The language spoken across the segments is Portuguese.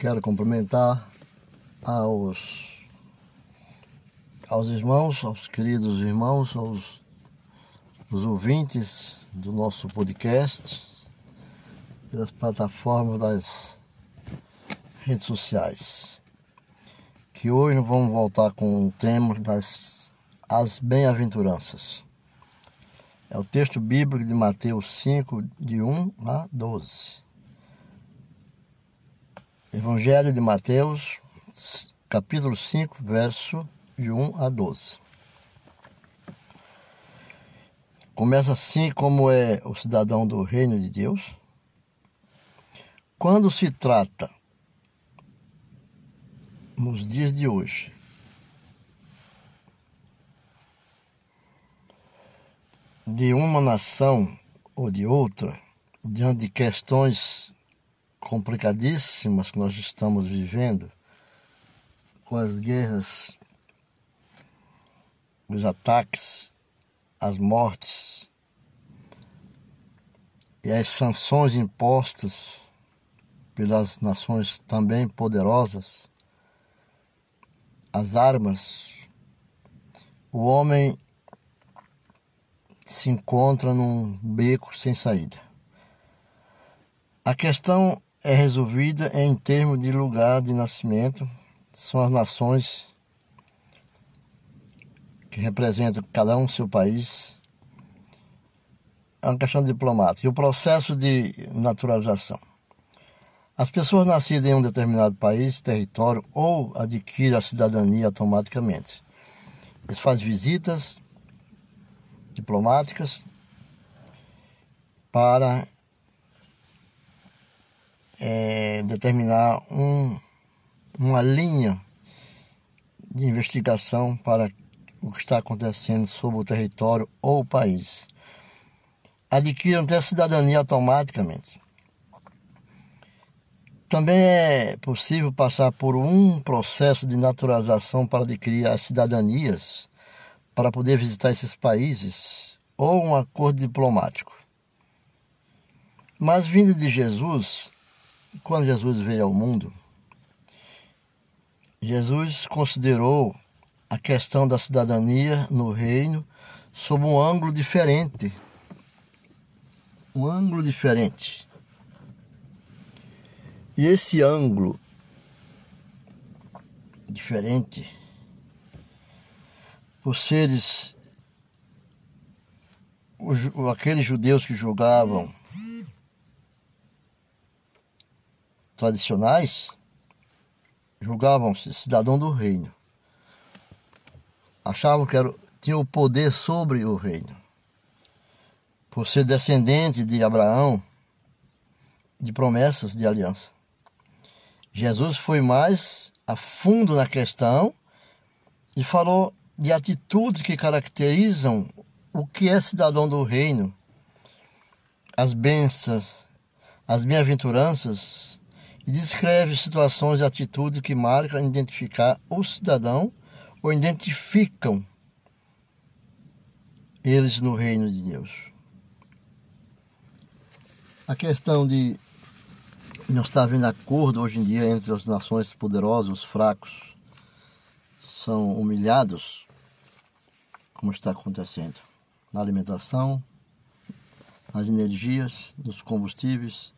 Quero cumprimentar aos, aos irmãos, aos queridos irmãos, aos os ouvintes do nosso podcast, pelas plataformas das redes sociais. Que hoje vamos voltar com o tema das as bem-aventuranças. É o texto bíblico de Mateus 5, de 1 a 12. Evangelho de Mateus, capítulo 5, verso de 1 a 12. Começa assim como é o cidadão do reino de Deus. Quando se trata, nos dias de hoje, de uma nação ou de outra, diante de questões complicadíssimas que nós estamos vivendo, com as guerras, os ataques, as mortes e as sanções impostas pelas nações também poderosas, as armas, o homem se encontra num beco sem saída. A questão é resolvida em termos de lugar de nascimento, são as nações que representam cada um seu país. É uma questão diplomática. E o processo de naturalização. As pessoas nascidas em um determinado país, território, ou adquirem a cidadania automaticamente. Eles fazem visitas diplomáticas para é, determinar um, uma linha de investigação para o que está acontecendo sobre o território ou o país. Adquiram até cidadania automaticamente. Também é possível passar por um processo de naturalização para adquirir as cidadanias para poder visitar esses países ou um acordo diplomático. Mas vindo de Jesus, quando Jesus veio ao mundo, Jesus considerou a questão da cidadania no reino sob um ângulo diferente. Um ângulo diferente. E esse ângulo diferente, por seres aqueles judeus que julgavam tradicionais, julgavam-se cidadão do reino. Achavam que era, tinham o poder sobre o reino. Por ser descendente de Abraão, de promessas de aliança. Jesus foi mais a fundo na questão e falou de atitudes que caracterizam o que é cidadão do reino, as bênçãos, as bem-aventuranças e descreve situações e atitudes que marcam identificar o cidadão ou identificam eles no reino de Deus. A questão de não estar havendo acordo hoje em dia entre as nações poderosas, os fracos são humilhados, como está acontecendo na alimentação, nas energias, nos combustíveis,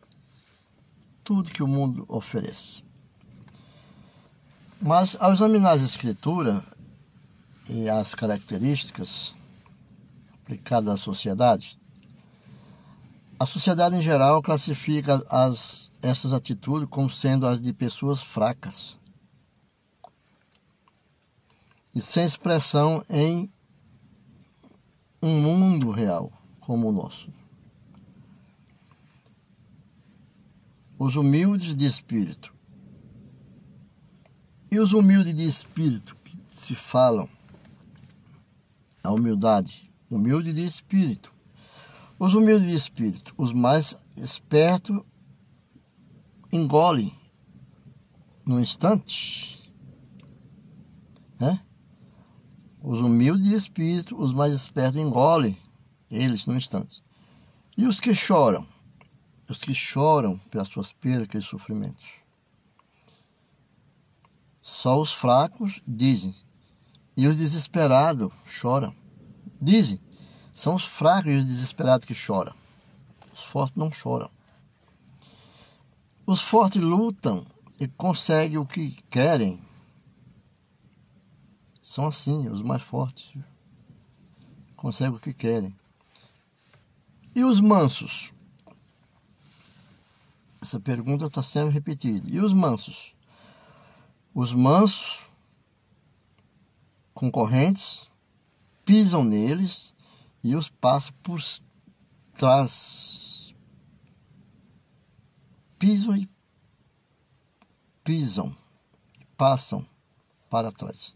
tudo que o mundo oferece. Mas ao examinar as escrituras e as características aplicadas à sociedade, a sociedade em geral classifica as, essas atitudes como sendo as de pessoas fracas e sem expressão em um mundo real como o nosso. Os humildes de espírito. E os humildes de espírito que se falam, a humildade, humilde de espírito. Os humildes de espírito, os mais espertos, engolem no instante. Né? Os humildes de espírito, os mais espertos, engolem eles no instante. E os que choram, os que choram pelas suas percas e sofrimentos. Só os fracos dizem, e os desesperados choram. Dizem, são os fracos e os desesperados que choram. Os fortes não choram. Os fortes lutam e conseguem o que querem. São assim, os mais fortes. Conseguem o que querem. E os mansos? Essa pergunta está sendo repetida. E os mansos? Os mansos, concorrentes, pisam neles e os passam por trás. Pisam e pisam, passam para trás.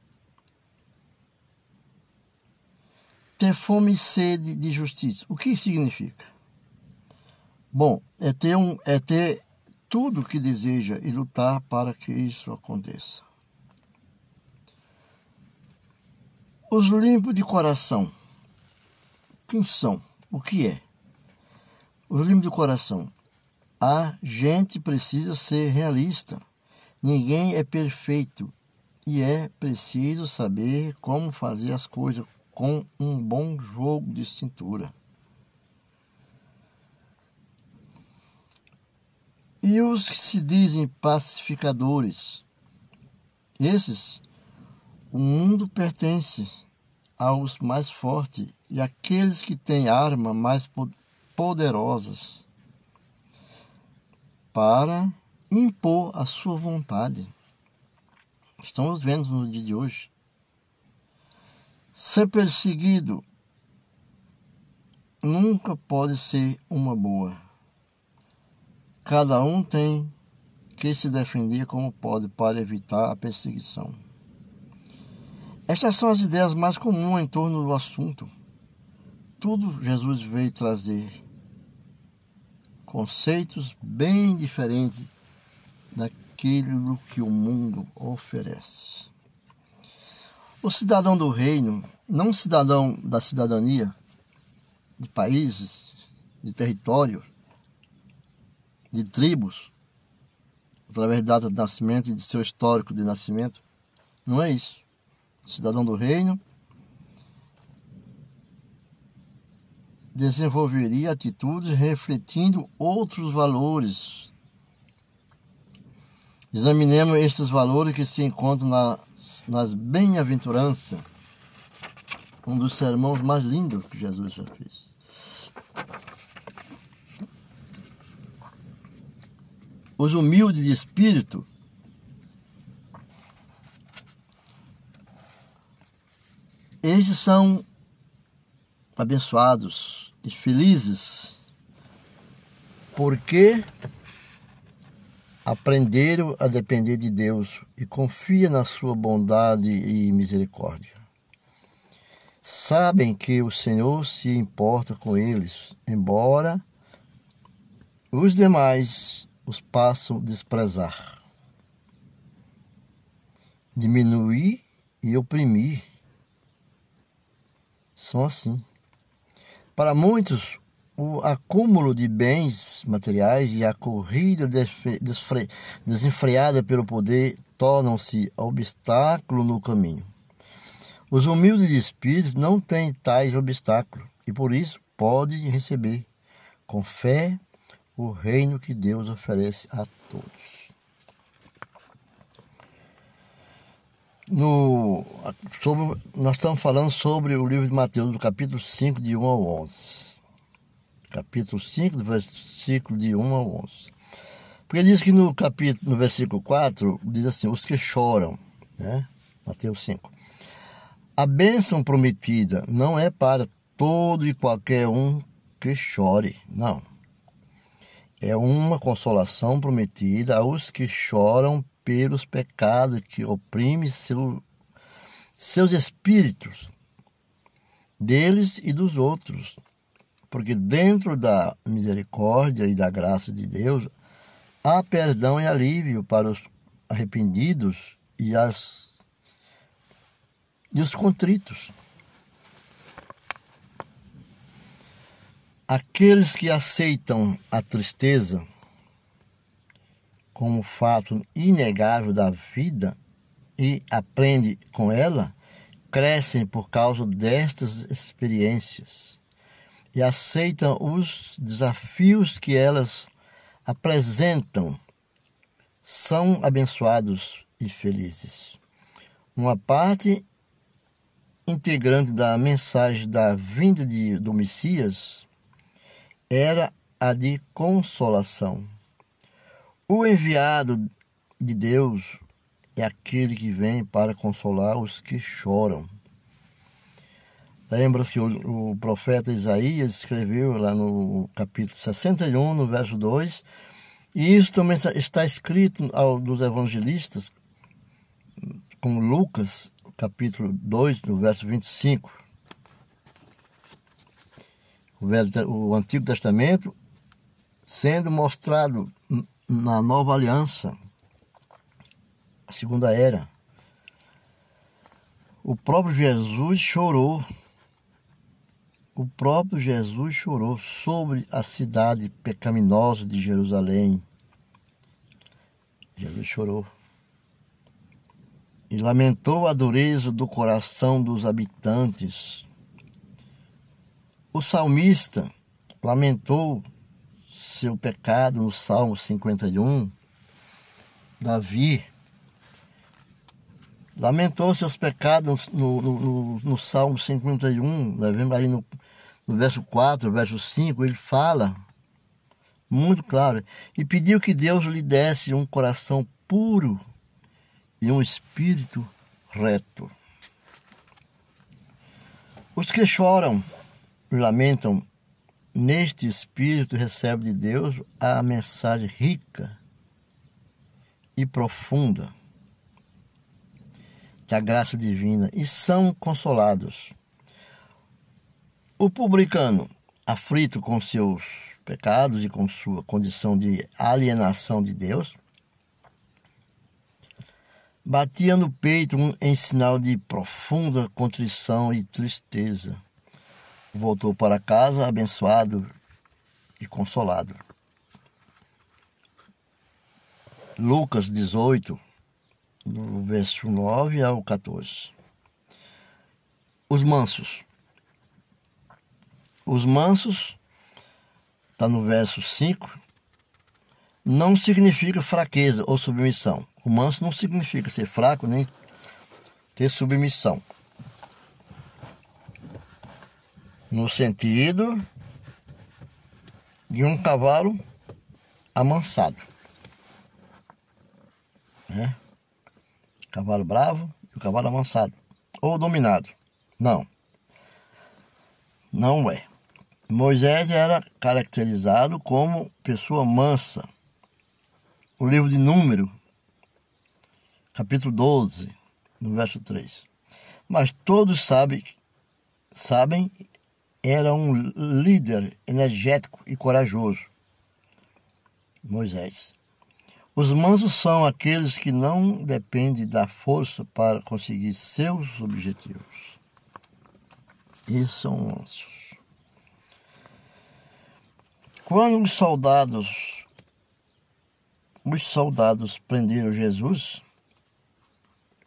Ter fome e sede de justiça. O que significa? Bom, é ter, um, é ter tudo o que deseja e lutar para que isso aconteça. Os limpos de coração. Quem são? O que é? Os limpos de coração. A gente precisa ser realista. Ninguém é perfeito e é preciso saber como fazer as coisas com um bom jogo de cintura. E os que se dizem pacificadores, esses, o mundo pertence aos mais fortes e aqueles que têm armas mais poderosas para impor a sua vontade. Estamos vendo no dia de hoje. Ser perseguido nunca pode ser uma boa. Cada um tem que se defender como pode para evitar a perseguição. Estas são as ideias mais comuns em torno do assunto. Tudo Jesus veio trazer conceitos bem diferentes daquilo que o mundo oferece. O cidadão do reino, não cidadão da cidadania, de países, de território, de tribos, através da data de nascimento e de seu histórico de nascimento, não é isso. Cidadão do reino desenvolveria atitudes refletindo outros valores Examinemos estes valores que se encontram na, nas bem-aventuranças, um dos sermões mais lindos que Jesus já fez. Os humildes de espírito estes são abençoados e felizes porque aprenderam a depender de Deus e confia na sua bondade e misericórdia. Sabem que o Senhor se importa com eles, embora os demais os passam desprezar, diminuir e oprimir. São assim. Para muitos, o acúmulo de bens materiais e a corrida desenfreada pelo poder tornam-se obstáculo no caminho. Os humildes de espírito não têm tais obstáculos e por isso podem receber com fé o reino que Deus oferece a todos. No, sobre, nós estamos falando sobre o livro de Mateus, do capítulo 5, de 1 ao 11 capítulo 5, do versículo de 1 ao 11. Porque diz que no capítulo, no versículo 4, diz assim, os que choram, né? Mateus 5. A bênção prometida não é para todo e qualquer um que chore, não. É uma consolação prometida aos que choram pelos pecados que oprimem seu, seus espíritos, deles e dos outros, porque dentro da misericórdia e da graça de Deus há perdão e alívio para os arrependidos e, as, e os contritos. Aqueles que aceitam a tristeza como fato inegável da vida e aprende com ela, crescem por causa destas experiências e aceitam os desafios que elas apresentam. São abençoados e felizes. Uma parte integrante da mensagem da vinda de, do Messias era a de consolação. O enviado de Deus é aquele que vem para consolar os que choram. Lembra que o, profeta Isaías escreveu lá no capítulo 61, no verso 2, e isso também está escrito dos evangelistas, como Lucas, capítulo 2, no verso 25. O, Velho, o Antigo Testamento sendo mostrado na nova aliança, a segunda era. O próprio Jesus chorou. O próprio Jesus chorou sobre a cidade pecaminosa de Jerusalém. Jesus chorou e lamentou a dureza do coração dos habitantes. O salmista lamentou seu pecado no Salmo 51. Davi lamentou seus pecados no, no, no, no Salmo 51, nós vemos ali no, no verso 4, verso 5, ele fala muito claro, e pediu que Deus lhe desse um coração puro e um espírito reto. Os que choram lamentam neste espírito recebem de Deus a mensagem rica e profunda da graça divina e são consolados. O publicano, aflito com seus pecados e com sua condição de alienação de Deus, Batia no peito em sinal de profunda contrição e tristeza. Voltou para casa abençoado e consolado. Lucas 18, do verso 9 ao 14. Os mansos. Os mansos, está no verso 5, não significa fraqueza ou submissão o manso não significa ser fraco nem ter submissão. No sentido de um cavalo amansado. Né? Cavalo bravo e o cavalo amansado. Ou dominado. Não. Não é. Moisés era caracterizado como pessoa mansa. O livro de Número capítulo 12, no verso 3. Mas todos sabem, sabem, era um líder energético e corajoso. Moisés. Os mansos são aqueles que não dependem da força para conseguir seus objetivos. Esses são mansos. Quando os soldados, os soldados prenderam Jesus,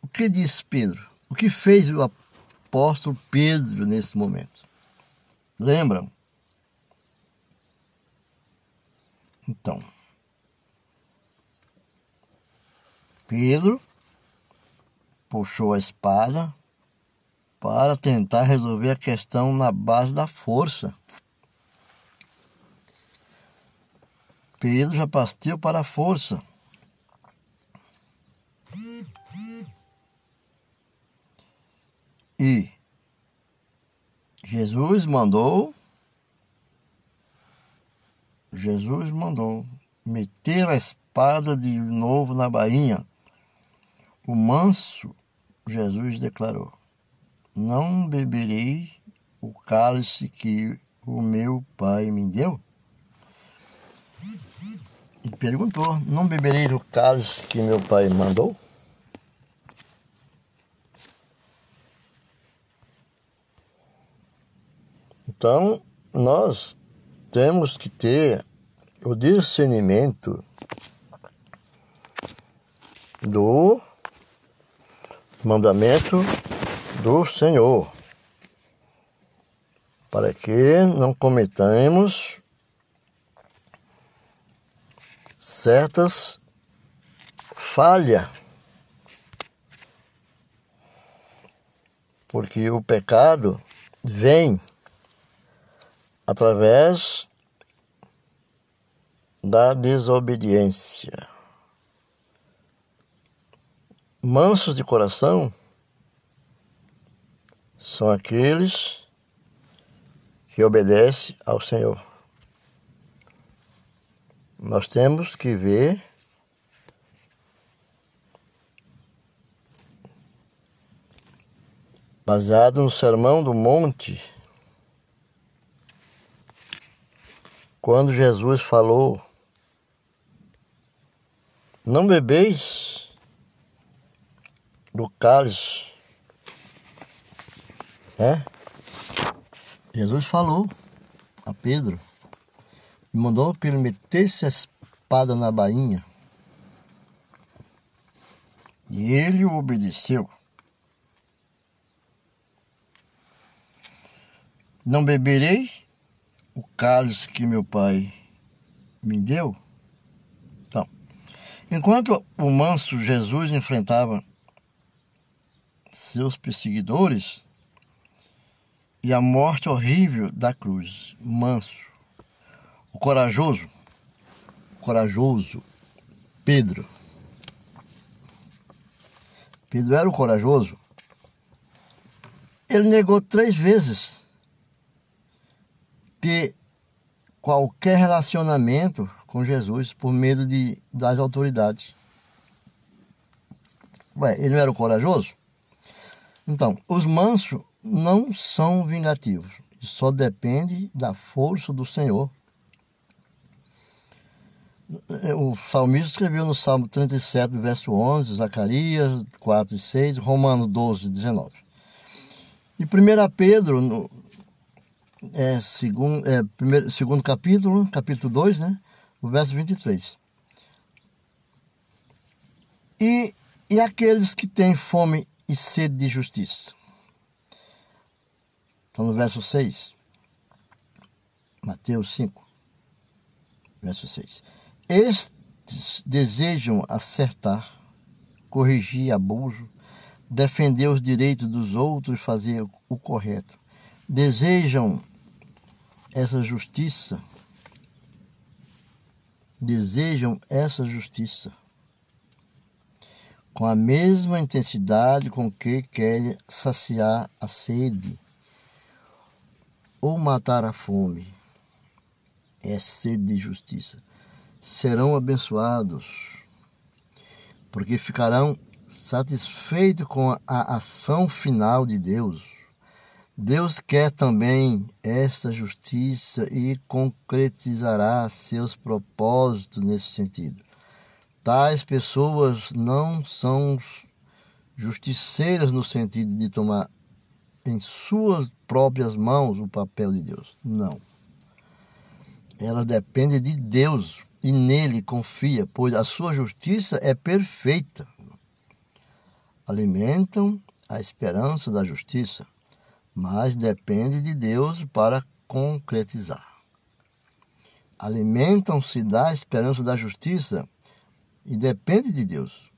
o que disse Pedro? O que fez o apóstolo Pedro nesse momento? Lembram? Então, Pedro puxou a espada para tentar resolver a questão na base da força. Pedro já partiu para a força. E Jesus mandou, Jesus mandou meter a espada de novo na bainha. O manso, Jesus declarou: Não beberei o cálice que o meu pai me deu? E perguntou: Não beberei o cálice que meu pai mandou? Então, nós temos que ter o discernimento do mandamento do Senhor, para que não cometamos certas falhas, porque o pecado vem através da desobediência. Mansos de coração são aqueles que obedecem ao Senhor. Nós temos que ver baseado no Sermão do Monte, quando Jesus falou: Não bebeis do cálice. É? Jesus falou a Pedro e mandou que ele metesse a espada na bainha. E ele obedeceu. Não beberei o cálice que meu pai me deu? Então, enquanto o manso Jesus enfrentava seus perseguidores e a morte horrível da cruz. Manso, o corajoso, o corajoso Pedro. Pedro era o corajoso. Ele negou três vezes ter qualquer relacionamento com Jesus por medo de, das autoridades. Ué, ele não era o corajoso? Então, os mansos não são vingativos, só depende da força do Senhor. O salmista escreveu no Salmo 37, verso 11, Zacarias 4 e 6, Romanos 12, 19. E 1 Pedro, no, é, segundo, é, primeiro, segundo capítulo, capítulo 2, né, o verso 23. E, e aqueles que têm fome e sede de justiça. Então, no verso 6, Mateus 5, verso 6. Estes desejam acertar, corrigir abuso, defender os direitos dos outros fazer o correto. Desejam essa justiça, desejam essa justiça com a mesma intensidade com que quer saciar a sede ou matar a fome. É sede de justiça. Serão abençoados, porque ficarão satisfeitos com a ação final de Deus. Deus quer também esta justiça e concretizará seus propósitos nesse sentido. Tais pessoas não são justiceiras no sentido de tomar em suas próprias mãos o papel de Deus. Não. Elas dependem de Deus e nele confia, pois a sua justiça é perfeita. Alimentam a esperança da justiça, mas depende de Deus para concretizar. Alimentam-se da esperança da justiça e depende de Deus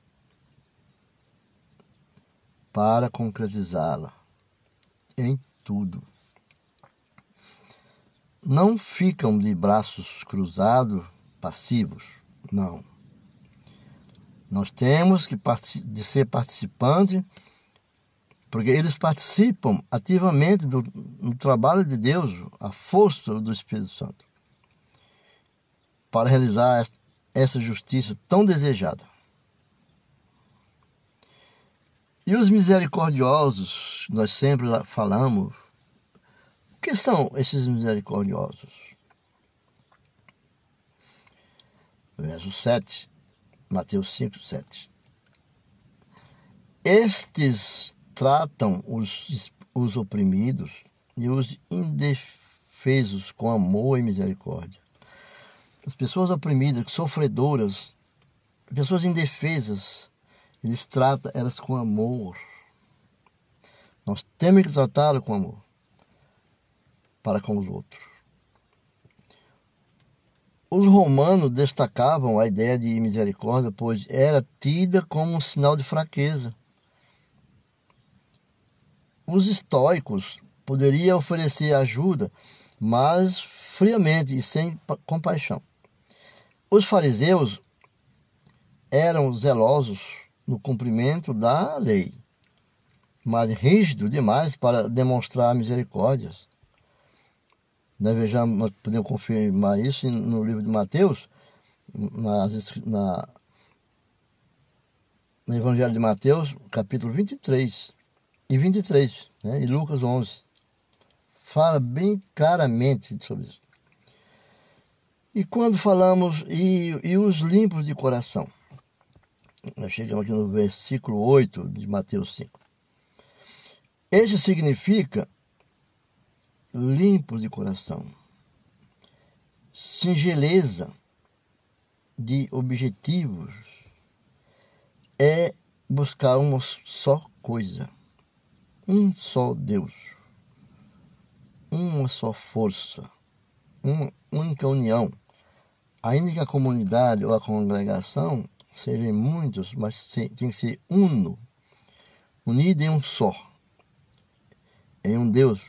para concretizá-la em tudo. Não ficam de braços cruzados, passivos, não. Nós temos que de ser participante, porque eles participam ativamente do, do trabalho de Deus, a força do Espírito Santo, para realizar essa justiça tão desejada. E os misericordiosos, nós sempre falamos, o que são esses misericordiosos? Verso 7, Mateus 5, 7. Estes tratam os, os oprimidos e os indefesos com amor e misericórdia as pessoas oprimidas, sofredoras, pessoas indefesas, eles tratam elas com amor Nós temos que tratá-lo com amor para com os outros. Os romanos destacavam a ideia de misericórdia, pois era tida como um sinal de fraqueza. Os estoicos poderiam oferecer ajuda, mas friamente e sem compaixão. Os fariseus eram zelosos no cumprimento da lei, mas rígidos demais para demonstrar misericórdias. Nós podemos confirmar isso no livro de Mateus, nas, na, no Evangelho de Mateus, capítulo 23 e 23, né, e Lucas 11. Fala bem claramente sobre isso. E quando falamos, e, e os limpos de coração? Nós chegamos aqui no versículo 8 de Mateus 5. Esse significa limpos de coração, singeleza de objetivos é buscar uma só coisa, um só Deus, uma só força, uma única união. Ainda que a comunidade ou a congregação sejam muitos, mas tem que ser uno, unido em um só, em um Deus.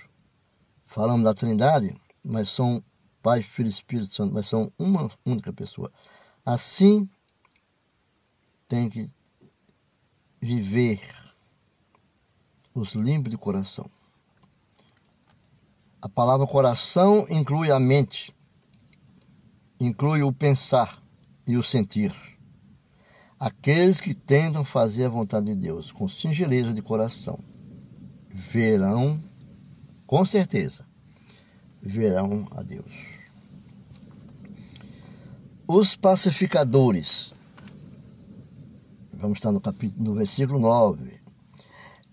Falamos da Trindade, mas são Pai, Filho e Espírito Santo, mas são uma única pessoa. Assim tem que viver os limpos de coração. A palavra coração inclui a mente, inclui o pensar e o sentir. Aqueles que tentam fazer a vontade de Deus com singeleza de coração verão com certeza, verão a Deus. Os pacificadores, vamos estar no, capítulo, no versículo 9.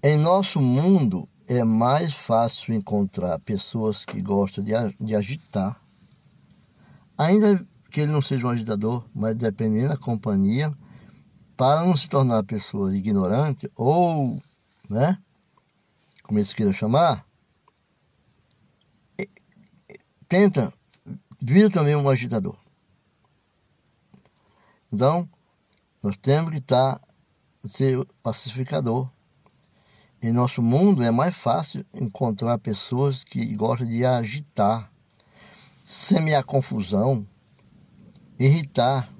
Em nosso mundo é mais fácil encontrar pessoas que gostam de, de agitar, ainda que ele não seja um agitador, mas dependendo da companhia, para não se tornar pessoa ignorante ou, né, como eles queiram chamar, tenta, vira também um agitador. Então, nós temos que estar, ser pacificador. Em nosso mundo é mais fácil encontrar pessoas que gostam de agitar, semear confusão, irritar,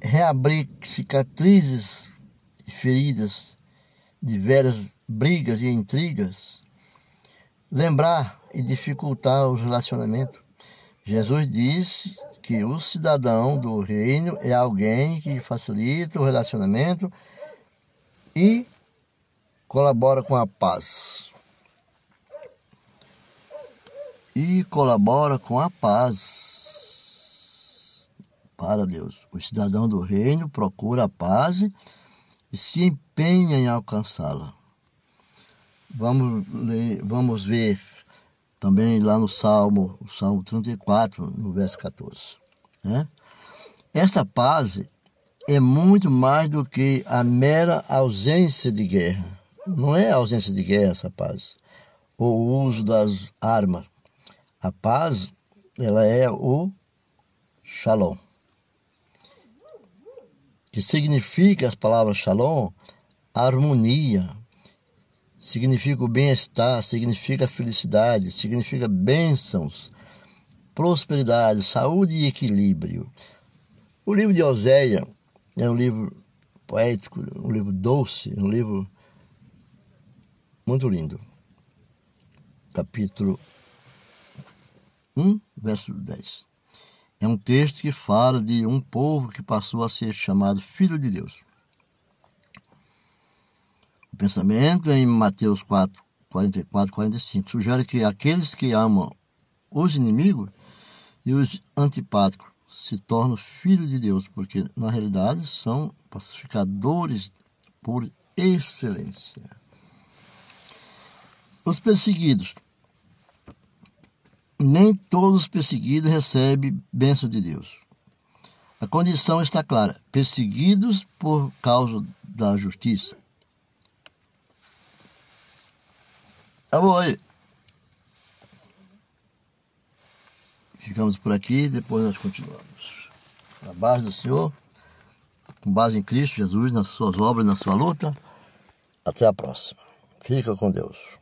reabrir cicatrizes e feridas de velhas brigas e intrigas, lembrar e dificultar os relacionamentos. Jesus disse que o cidadão do reino é alguém que facilita o relacionamento e colabora com a paz. E colabora com a paz. Para Deus. O cidadão do reino procura a paz e se empenha em alcançá-la. Vamos, vamos ver também lá no Salmo, Salmo 34, no verso 14. Né? Esta paz é muito mais do que a mera ausência de guerra. Não é a ausência de guerra essa paz, ou o uso das armas. A paz, ela é o shalom. Que significa as palavras shalom, harmonia, significa o bem-estar, significa felicidade, significa bênçãos, prosperidade, saúde e equilíbrio. O livro de Oséia é um livro poético, um livro doce, um livro muito lindo. Capítulo 1, verso 10. É um texto que fala de um povo que passou a ser chamado filho de Deus pensamento em Mateus 4, 44, 45 sugere que aqueles que amam os inimigos e os antipáticos se tornam filhos de Deus, porque na realidade são pacificadores por excelência. Os perseguidos. Nem todos os perseguidos recebem bênção de Deus. A condição está clara: perseguidos por causa da justiça Amor aí. Ficamos por aqui, depois nós continuamos. Na base do Senhor, com base em Cristo Jesus, nas suas obras, na sua luta. Até a próxima. Fica com Deus.